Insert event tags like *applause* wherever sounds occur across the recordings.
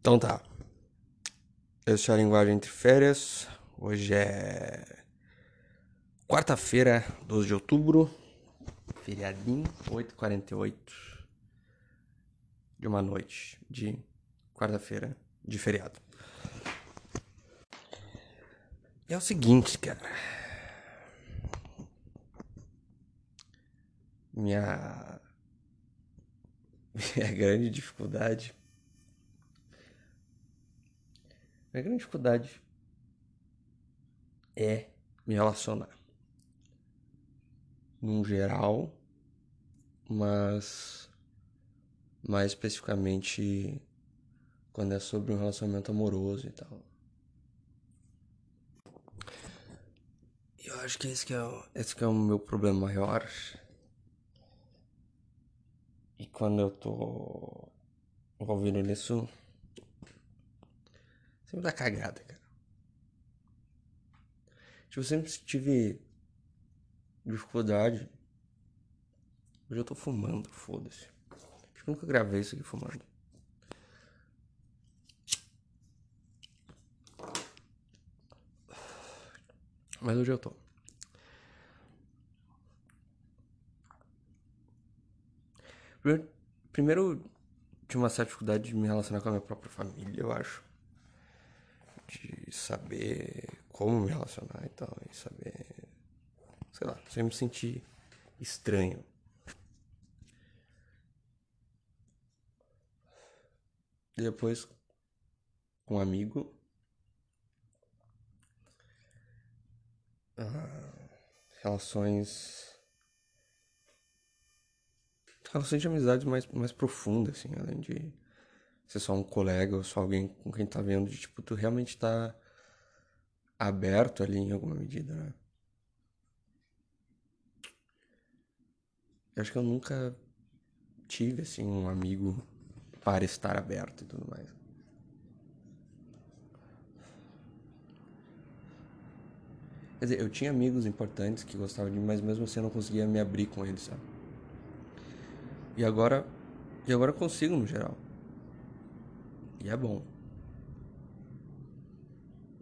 Então tá. Essa é a linguagem entre férias. Hoje é quarta-feira, 12 de outubro. Feriadinho, 8h48 de uma noite de quarta-feira de feriado. E é o seguinte, cara. Minha. *laughs* Minha grande dificuldade A grande dificuldade é me relacionar. Num geral, mas mais especificamente quando é sobre um relacionamento amoroso e tal. Eu acho que esse que é, o, esse que é o meu problema maior. E quando eu tô envolvido nisso, Sempre dá cagada, cara. Tipo, eu sempre tive dificuldade. Hoje eu tô fumando, foda-se. Acho que nunca gravei isso aqui fumando. Mas hoje eu tô. Primeiro, primeiro tinha uma certa dificuldade de me relacionar com a minha própria família, eu acho de saber como me relacionar e tal, e saber, sei lá, sempre me sentir estranho. Depois, com um amigo, ah, relações relações de amizade mais, mais profundas, assim, além de ser só um colega ou só alguém com quem tá vendo, de tipo, tu realmente tá aberto ali em alguma medida, né? Eu acho que eu nunca tive, assim, um amigo para estar aberto e tudo mais. Quer dizer, eu tinha amigos importantes que gostavam de mim, mas mesmo assim eu não conseguia me abrir com eles, sabe? E agora, e agora eu consigo no geral. E é bom.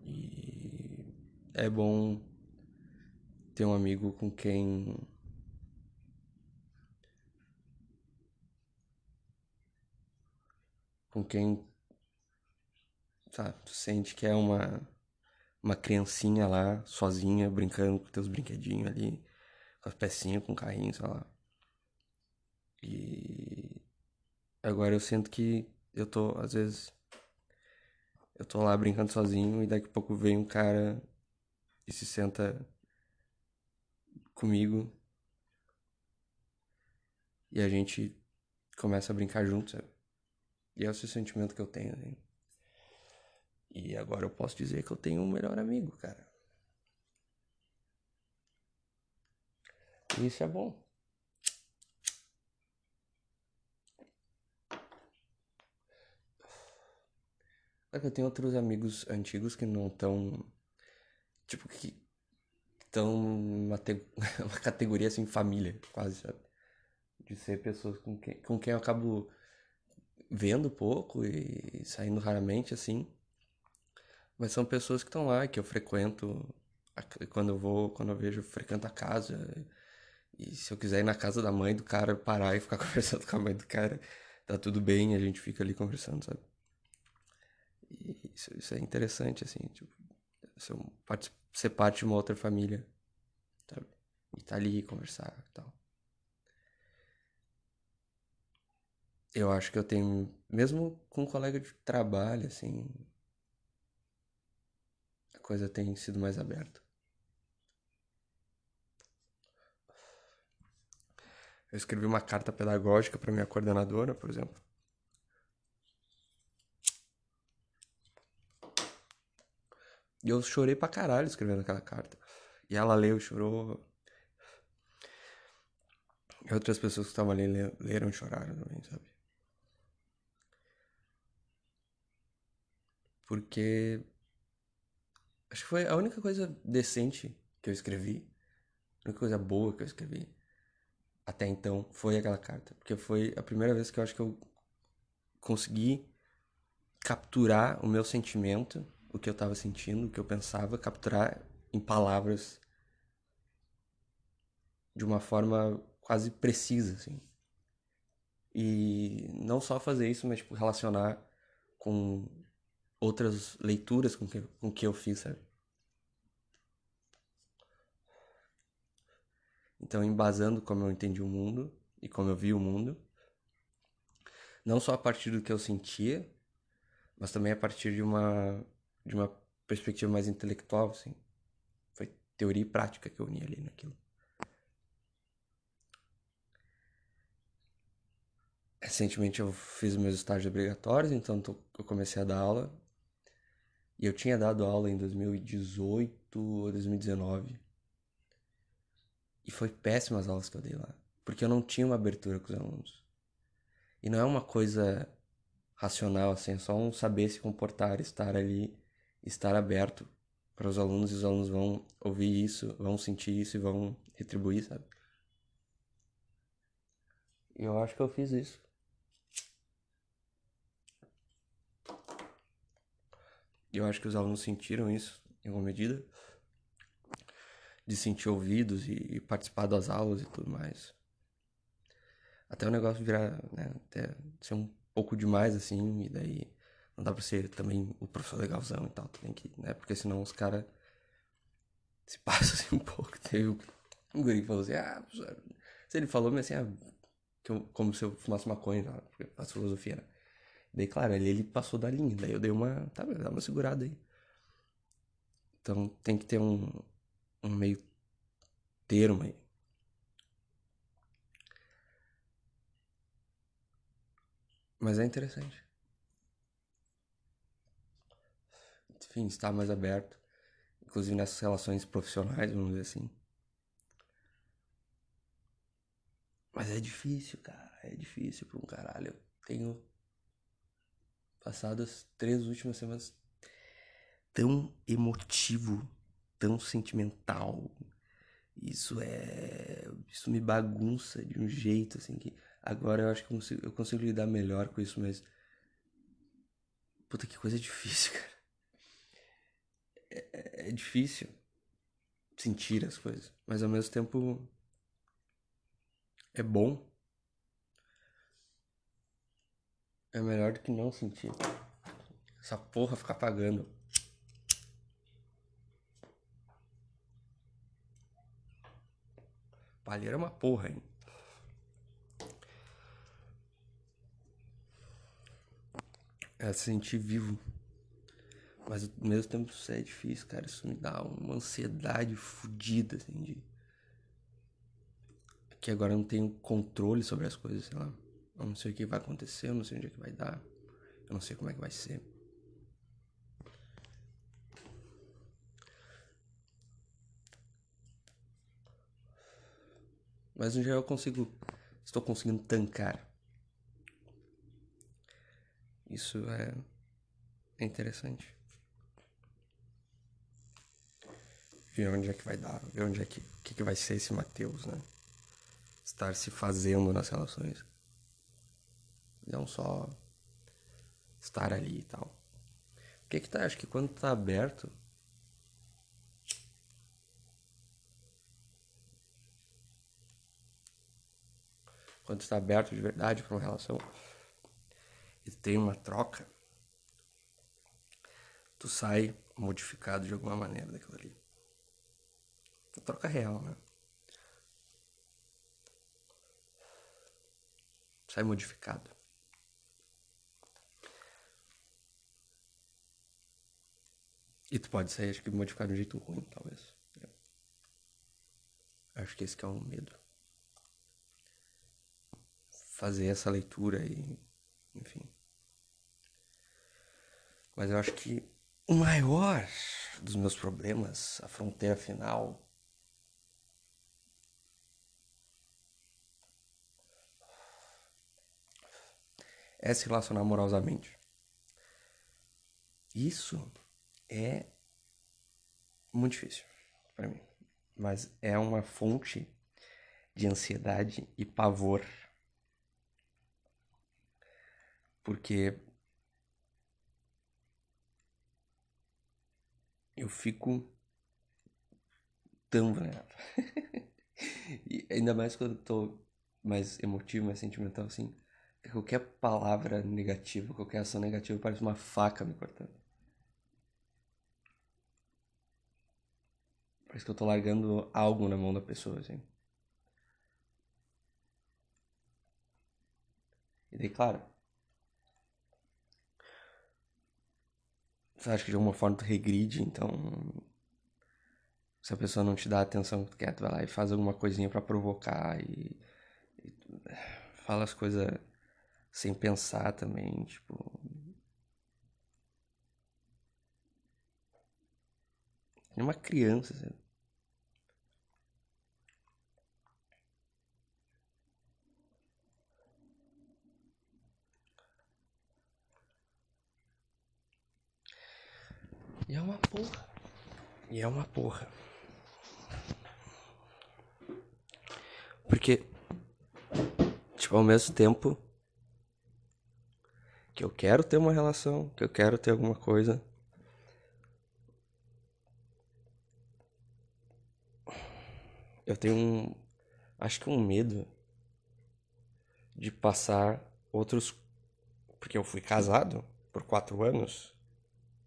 E é bom ter um amigo com quem com quem sabe, tu sente que é uma uma criancinha lá, sozinha, brincando com teus brinquedinhos ali, com as pecinhas, com o carrinho, sei lá. E agora eu sinto que eu tô, às vezes, eu tô lá brincando sozinho e daqui a pouco vem um cara e se senta comigo e a gente começa a brincar junto, sabe? E é esse sentimento que eu tenho, assim. E agora eu posso dizer que eu tenho um melhor amigo, cara. E isso é bom. É que eu tenho outros amigos antigos que não estão. Tipo, que estão uma, *laughs* uma categoria assim, família, quase, sabe? De ser pessoas com quem, com quem eu acabo vendo pouco e saindo raramente, assim. Mas são pessoas que estão lá, que eu frequento quando eu vou, quando eu vejo, eu frequento a casa. E se eu quiser ir na casa da mãe do cara, parar e ficar *laughs* conversando com a mãe do cara, tá tudo bem, a gente fica ali conversando, sabe? Isso, isso é interessante, assim, tipo, ser parte de uma outra família, sabe? E tá ali, conversar e tal. Eu acho que eu tenho, mesmo com um colega de trabalho, assim, a coisa tem sido mais aberta. Eu escrevi uma carta pedagógica para minha coordenadora, por exemplo. E eu chorei pra caralho escrevendo aquela carta. E ela leu, chorou. E outras pessoas que estavam ali leram e choraram também, sabe? Porque. Acho que foi a única coisa decente que eu escrevi. A única coisa boa que eu escrevi. Até então foi aquela carta. Porque foi a primeira vez que eu acho que eu consegui capturar o meu sentimento, o que eu estava sentindo, o que eu pensava, capturar em palavras de uma forma quase precisa, assim. E não só fazer isso, mas tipo, relacionar com outras leituras com que, com que eu fiz, sabe? Então, embasando como eu entendi o mundo e como eu vi o mundo, não só a partir do que eu sentia, mas também a partir de uma de uma perspectiva mais intelectual, assim. Foi teoria e prática que eu uni ali naquilo. Recentemente eu fiz meus estágios obrigatórios, então eu comecei a dar aula. E eu tinha dado aula em 2018 ou 2019. E foi péssimas as aulas que eu dei lá. Porque eu não tinha uma abertura com os alunos. E não é uma coisa racional, assim, é só um saber se comportar, estar ali, estar aberto para os alunos e os alunos vão ouvir isso, vão sentir isso e vão retribuir, sabe? E eu acho que eu fiz isso. Eu acho que os alunos sentiram isso em alguma medida de sentir ouvidos e, participar das aulas e tudo mais. Até o negócio virar, né, até ser um pouco demais, assim, e daí não dá pra ser também o professor legalzão e tal, tem que, né, porque senão os caras se *laughs* passam assim um pouco. Teve um guri que falou assim, ah, professor, se ele falou, assim, ah, que eu, como se eu fumasse maconha, né, porque a filosofia, né. Daí, claro, ele, ele passou da linha, daí eu dei uma, tá, dá uma segurada aí. Então tem que ter um, um meio termo aí. Mas é interessante. Enfim, estar mais aberto. Inclusive nessas relações profissionais, vamos dizer assim. Mas é difícil, cara. É difícil pra um caralho. Eu tenho passado as três últimas semanas tão emotivo tão sentimental. Isso é. Isso me bagunça de um jeito, assim, que agora eu acho que eu consigo, eu consigo lidar melhor com isso, mas. Puta, que coisa difícil, *laughs* cara. É, é, difícil sentir as coisas, mas ao mesmo tempo. É bom. É melhor do que não sentir. Essa porra ficar pagando Palheira é uma porra, hein? É se sentir vivo. Mas ao mesmo tempo isso é difícil, cara. Isso me dá uma ansiedade fodida, assim, de. Que agora eu não tenho controle sobre as coisas, sei lá. Eu não sei o que vai acontecer, eu não sei onde é que vai dar. Eu não sei como é que vai ser. Mas no geral eu consigo. Estou conseguindo tancar. Isso é, é interessante. Ver onde é que vai dar, ver onde é que, que, que vai ser esse Mateus, né? Estar se fazendo nas relações. Não só estar ali e tal. O que que tá? Acho que quando tá aberto, quando está aberto de verdade para uma relação e tem uma troca, tu sai modificado de alguma maneira daquilo ali. Uma troca real, né? Sai modificado. E tu pode sair, acho que modificado de um jeito ruim, talvez. Acho que esse que é o medo fazer essa leitura e enfim. Mas eu acho que o maior dos meus problemas, a fronteira final, é se relacionar amorosamente. Isso é muito difícil para mim, mas é uma fonte de ansiedade e pavor. Porque eu fico tão vulnerável. *laughs* e ainda mais quando eu tô mais emotivo, mais sentimental assim. Qualquer palavra negativa, qualquer ação negativa parece uma faca me cortando. Parece que eu tô largando algo na mão da pessoa, assim. E daí, claro. Você acha que de alguma forma tu regride, então. Se a pessoa não te dá a atenção que tu quer, tu vai lá e faz alguma coisinha para provocar e, e fala as coisas sem pensar também, tipo. É uma criança, sabe? E é uma porra. E é uma porra. Porque, tipo, ao mesmo tempo que eu quero ter uma relação, que eu quero ter alguma coisa. Eu tenho um. Acho que um medo de passar outros. Porque eu fui casado por quatro anos,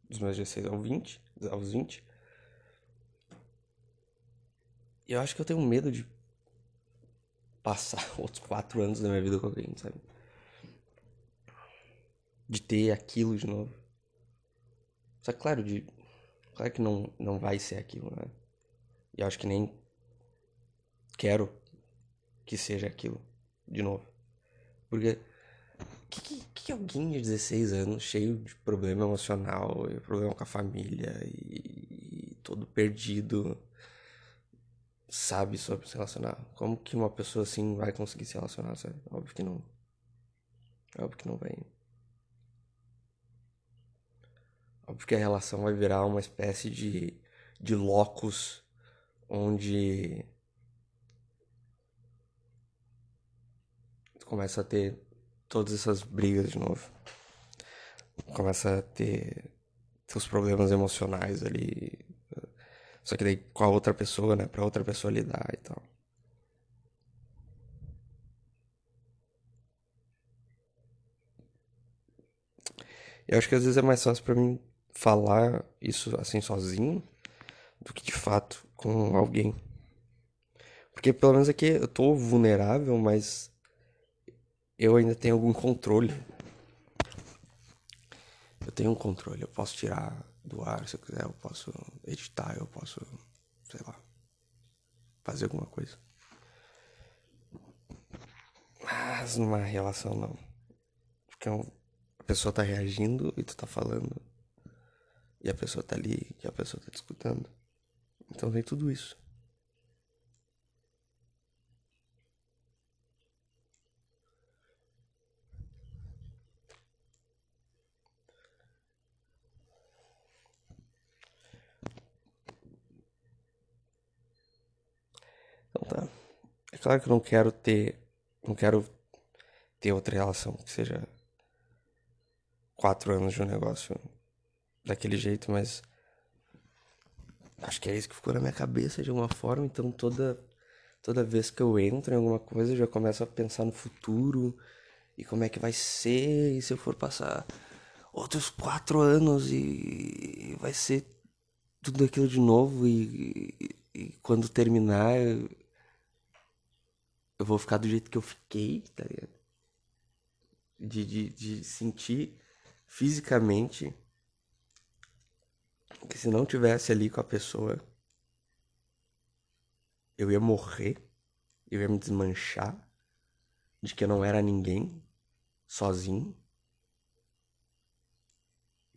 dos meus 16 aos 20, aos 20. E eu acho que eu tenho medo de passar *laughs* outros quatro anos da minha vida com alguém, sabe? De ter aquilo de novo. Só que, claro, de, claro que não, não vai ser aquilo, né? E acho que nem quero que seja aquilo de novo. Porque que, que, que alguém de 16 anos, cheio de problema emocional, e problema com a família e, e todo perdido, sabe sobre se relacionar? Como que uma pessoa assim vai conseguir se relacionar, sabe? Óbvio que não. Óbvio que não vai. Óbvio que a relação vai virar uma espécie de, de locus onde começa a ter todas essas brigas de novo. Começa a ter seus problemas emocionais ali. Só que daí com a outra pessoa, né? Pra outra pessoa lidar e tal. Eu acho que às vezes é mais fácil para mim falar isso assim sozinho do que de fato com alguém. Porque pelo menos aqui eu tô vulnerável, mas eu ainda tenho algum controle. Eu tenho um controle, eu posso tirar do ar se eu quiser, eu posso editar, eu posso, sei lá, fazer alguma coisa. Mas numa relação não. Porque a pessoa tá reagindo e tu tá falando. E a pessoa tá ali, e a pessoa tá te escutando. Então vem tudo isso. Então tá. É claro que eu não quero ter. Não quero ter outra relação que seja quatro anos de um negócio daquele jeito, mas acho que é isso que ficou na minha cabeça de alguma forma, então toda toda vez que eu entro em alguma coisa, eu já começo a pensar no futuro e como é que vai ser, e se eu for passar outros quatro anos e vai ser tudo aquilo de novo e, e, e quando terminar eu, eu, vou ficar do jeito que eu fiquei, tá ligado? De, de, de sentir fisicamente que se não tivesse ali com a pessoa, eu ia morrer, eu ia me desmanchar, de que eu não era ninguém, sozinho,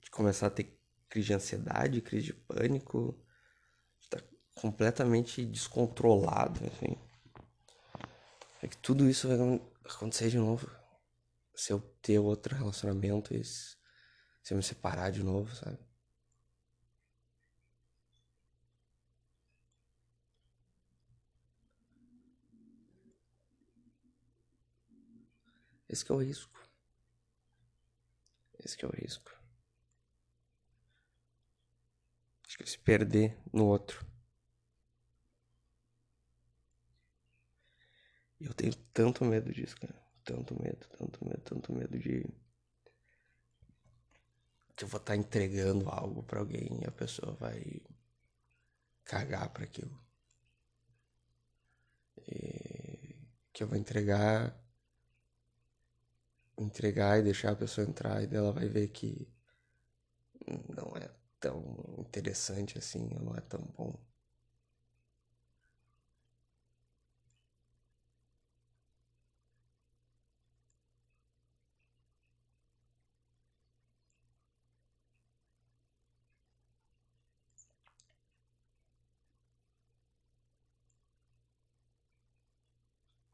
de começar a ter crise de ansiedade, crise de pânico, de estar completamente descontrolado, assim. É que tudo isso vai acontecer de novo. Se eu ter outro relacionamento, se eu me separar de novo, sabe? Esse é o risco. Esse é o risco. Acho que se perder no outro. Eu tenho tanto medo disso, cara. Tanto medo, tanto medo, tanto medo de. Que eu vou estar entregando algo para alguém e a pessoa vai cagar para aquilo. E que eu vou entregar entregar e deixar a pessoa entrar e dela vai ver que não é tão interessante assim, não é tão bom.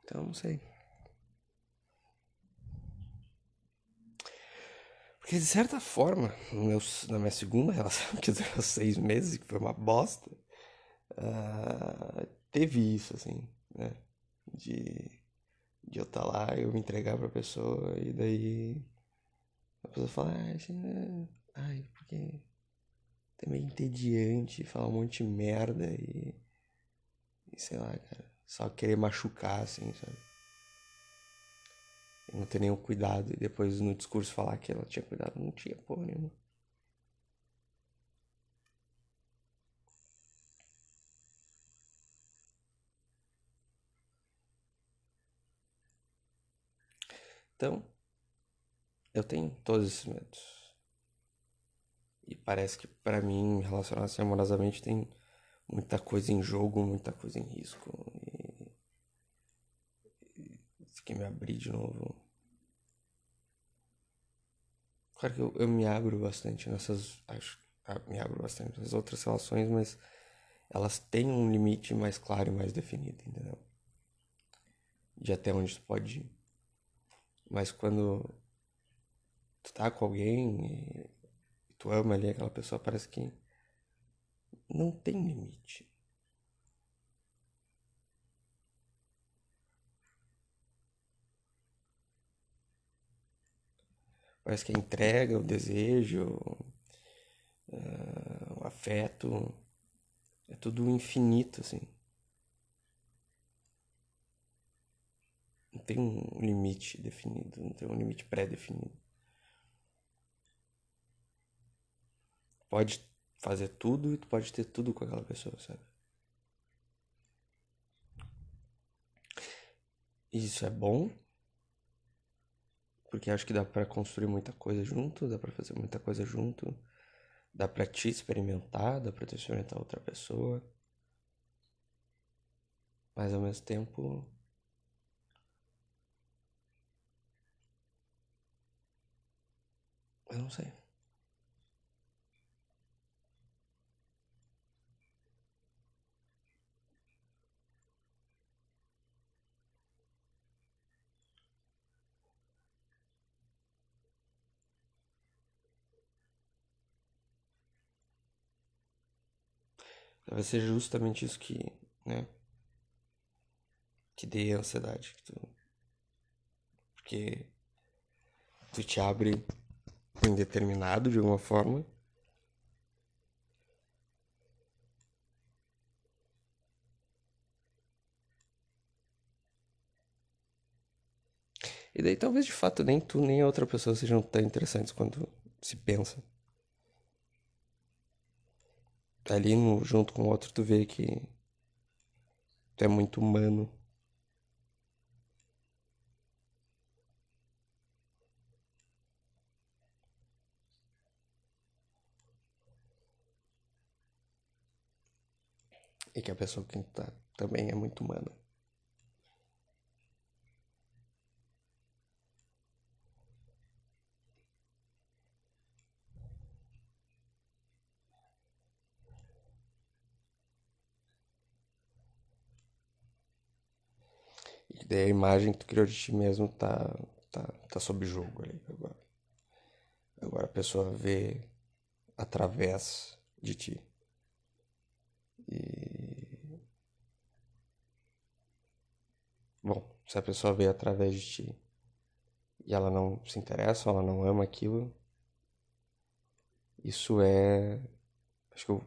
Então, não sei. Porque de certa forma, meu, na minha segunda relação, *laughs* que durou seis meses, que foi uma bosta, uh, teve isso, assim, né? De, de eu estar tá lá, eu me entregar pra pessoa, e daí a pessoa fala, ah, assim, é... ai, porque é meio entediante falar um monte de merda e, e sei lá, cara, só querer machucar, assim, sabe? Não ter nenhum cuidado e depois no discurso falar que ela tinha cuidado. Não tinha porra nenhuma. Então, eu tenho todos esses medos. E parece que para mim, relacionar-se amorosamente, tem muita coisa em jogo, muita coisa em risco. E... Se quer me abrir de novo, Claro que eu, eu me abro bastante nessas. Acho ah, me abro bastante nessas outras relações, mas elas têm um limite mais claro e mais definido, entendeu? De até onde tu pode ir. Mas quando tu tá com alguém e tu ama ali aquela pessoa, parece que não tem limite. Parece que a entrega, o desejo, uh, o afeto, é tudo infinito, assim. Não tem um limite definido, não tem um limite pré-definido. Pode fazer tudo e tu pode ter tudo com aquela pessoa, sabe? Isso é bom porque acho que dá para construir muita coisa junto, dá para fazer muita coisa junto, dá para te experimentar, dá para te experimentar outra pessoa. Mas ao mesmo tempo eu não sei. Vai ser justamente isso que, né? Que dê ansiedade. Que tu... Porque tu te abre indeterminado de alguma forma. E daí talvez de fato nem tu nem a outra pessoa sejam tão interessantes quanto se pensa ali no, junto com o outro tu vê que tu é muito humano. E que a pessoa que tá também é muito humana. Daí a imagem que tu criou de ti mesmo tá, tá, tá sob jogo ali agora. Agora a pessoa vê através de ti. E. Bom, se a pessoa vê através de ti e ela não se interessa, ela não ama aquilo, isso é. Acho que o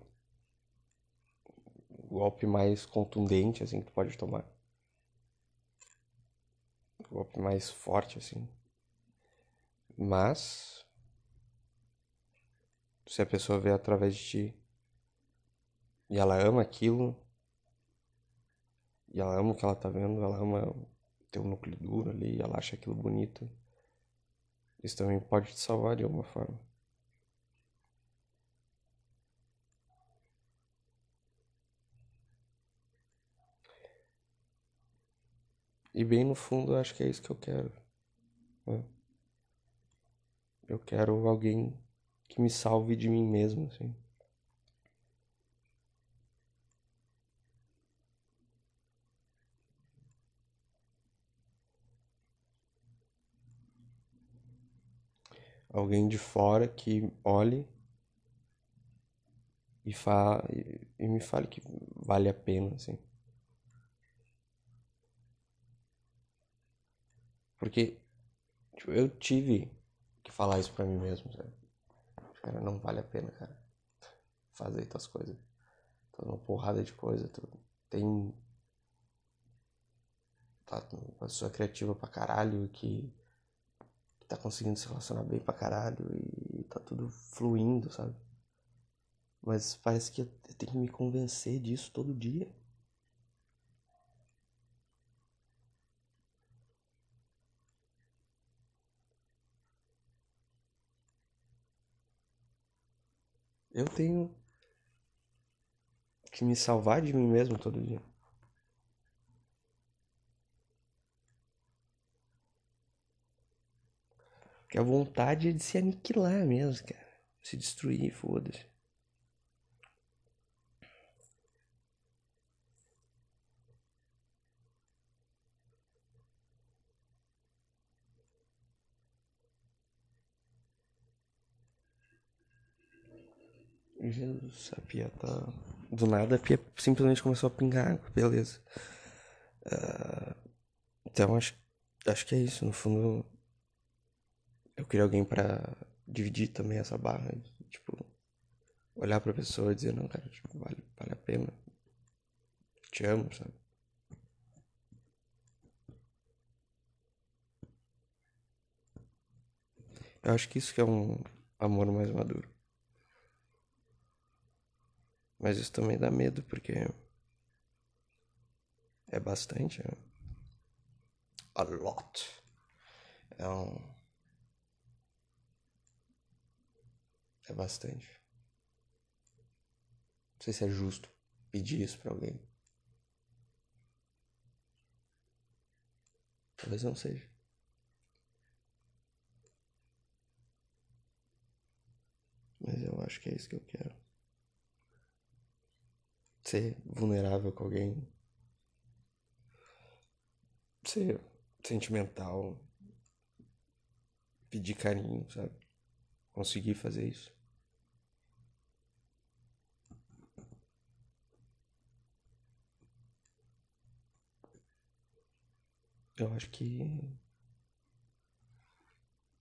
golpe mais contundente, assim, que tu pode tomar. Golpe mais forte, assim. Mas. Se a pessoa vê através de ti e ela ama aquilo, e ela ama o que ela tá vendo, ela ama teu núcleo duro ali, ela acha aquilo bonito, isso também pode te salvar de alguma forma. E bem no fundo, acho que é isso que eu quero. Né? Eu quero alguém que me salve de mim mesmo, assim. Alguém de fora que olhe e, fa e me fale que vale a pena, assim. Porque tipo, eu tive que falar isso pra mim mesmo, sabe? Cara, não vale a pena, cara. Fazer tuas coisas. Tô numa porrada de coisa. Tu tem. Tá uma pessoa criativa pra caralho que, que tá conseguindo se relacionar bem pra caralho e tá tudo fluindo, sabe? Mas parece que eu tenho que me convencer disso todo dia. Eu tenho que me salvar de mim mesmo todo dia. Porque a vontade é de se aniquilar mesmo, cara. Se destruir, foda-se. Jesus, a pia tá. Do nada a pia simplesmente começou a pingar água, beleza. Uh, então acho, acho que é isso. No fundo, eu queria alguém para dividir também essa barra. Tipo, olhar pra pessoa e dizer: Não, cara, tipo, vale, vale a pena. Te amo, sabe? Eu acho que isso que é um amor mais maduro. Mas isso também dá medo, porque é bastante. É a lot. É um. É bastante. Não sei se é justo pedir isso pra alguém. Talvez não seja. Mas eu acho que é isso que eu quero ser vulnerável com alguém, ser sentimental, pedir carinho, sabe? Conseguir fazer isso. Eu acho que.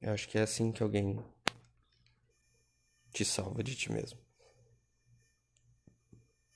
Eu acho que é assim que alguém te salva de ti mesmo.